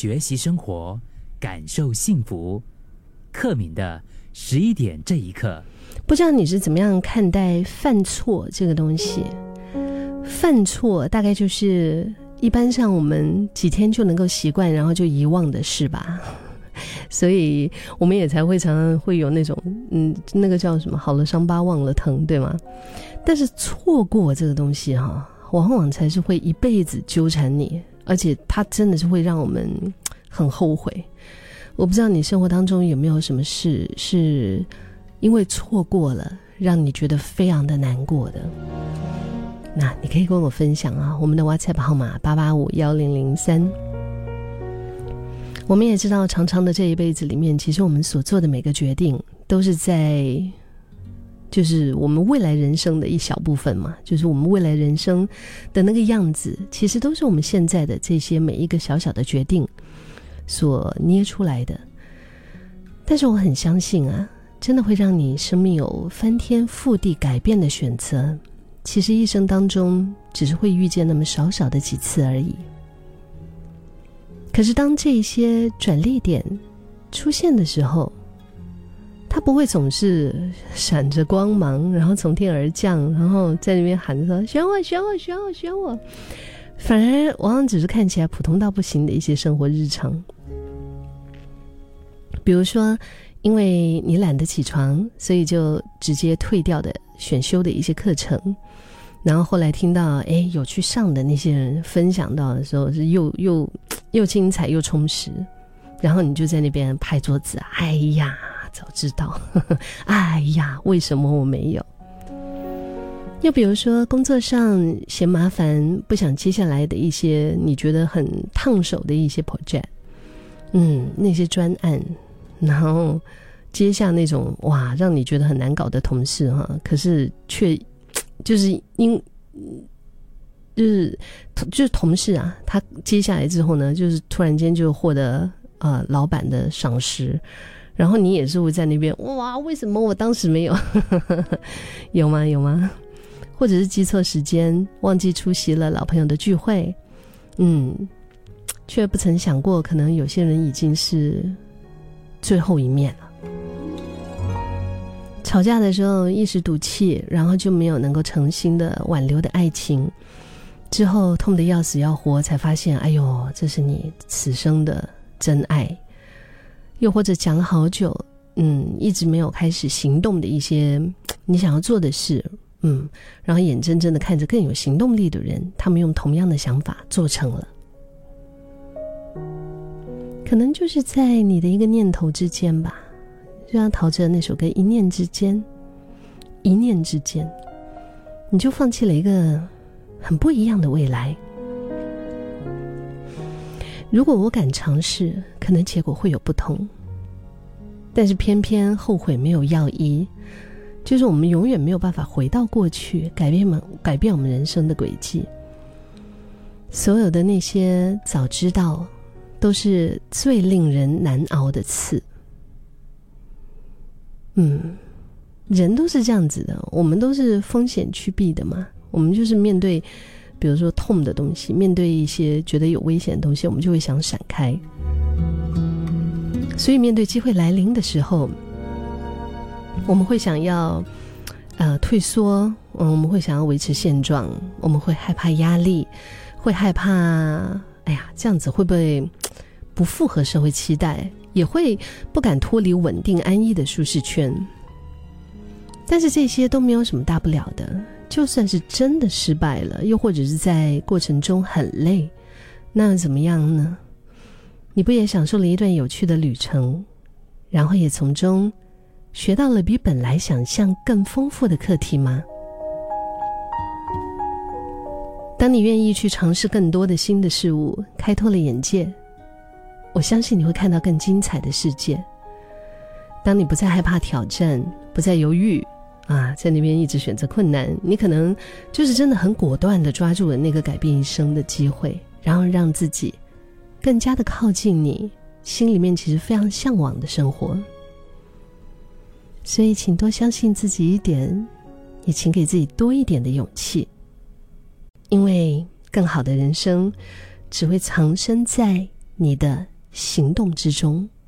学习生活，感受幸福。克敏的十一点这一刻，不知道你是怎么样看待犯错这个东西？犯错大概就是一般上我们几天就能够习惯，然后就遗忘的事吧。所以我们也才会常常会有那种，嗯，那个叫什么“好了伤疤忘了疼”，对吗？但是错过这个东西哈，往往才是会一辈子纠缠你，而且它真的是会让我们很后悔。我不知道你生活当中有没有什么事是因为错过了，让你觉得非常的难过的？那你可以跟我分享啊，我们的 WhatsApp 号码八八五幺零零三。我们也知道，长长的这一辈子里面，其实我们所做的每个决定，都是在，就是我们未来人生的一小部分嘛。就是我们未来人生的那个样子，其实都是我们现在的这些每一个小小的决定所捏出来的。但是我很相信啊，真的会让你生命有翻天覆地改变的选择，其实一生当中只是会遇见那么少少的几次而已。可是，当这些转捩点出现的时候，他不会总是闪着光芒，然后从天而降，然后在那边喊着说“选我，选我，选我，选我”，反而往往只是看起来普通到不行的一些生活日常。比如说，因为你懒得起床，所以就直接退掉的选修的一些课程。然后后来听到，哎，有去上的那些人分享到的时候，是又又又精彩又充实。然后你就在那边拍桌子，哎呀，早知道，哎呀，为什么我没有？又比如说工作上嫌麻烦，不想接下来的一些你觉得很烫手的一些 project，嗯，那些专案，然后接下那种哇，让你觉得很难搞的同事哈，可是却。就是因，就是就是同事啊，他接下来之后呢，就是突然间就获得呃老板的赏识，然后你也是会在那边哇，为什么我当时没有？有吗？有吗？或者是记错时间，忘记出席了老朋友的聚会，嗯，却不曾想过，可能有些人已经是最后一面了。吵架的时候一时赌气，然后就没有能够诚心的挽留的爱情，之后痛得要死要活，才发现，哎呦，这是你此生的真爱。又或者讲了好久，嗯，一直没有开始行动的一些 你想要做的事，嗯，然后眼睁睁的看着更有行动力的人，他们用同样的想法做成了，可能就是在你的一个念头之间吧。就像陶喆那首歌《一念之间》，一念之间，你就放弃了一个很不一样的未来。如果我敢尝试，可能结果会有不同。但是偏偏后悔没有药医，就是我们永远没有办法回到过去，改变们改变我们人生的轨迹。所有的那些早知道，都是最令人难熬的刺。嗯，人都是这样子的，我们都是风险趋避的嘛。我们就是面对，比如说痛的东西，面对一些觉得有危险的东西，我们就会想闪开。所以面对机会来临的时候，我们会想要呃退缩，嗯，我们会想要维持现状，我们会害怕压力，会害怕，哎呀，这样子会不会不符合社会期待？也会不敢脱离稳定安逸的舒适圈，但是这些都没有什么大不了的。就算是真的失败了，又或者是在过程中很累，那怎么样呢？你不也享受了一段有趣的旅程，然后也从中学到了比本来想象更丰富的课题吗？当你愿意去尝试更多的新的事物，开拓了眼界。我相信你会看到更精彩的世界。当你不再害怕挑战，不再犹豫，啊，在那边一直选择困难，你可能就是真的很果断的抓住了那个改变一生的机会，然后让自己更加的靠近你心里面其实非常向往的生活。所以，请多相信自己一点，也请给自己多一点的勇气，因为更好的人生只会藏身在。你的行动之中。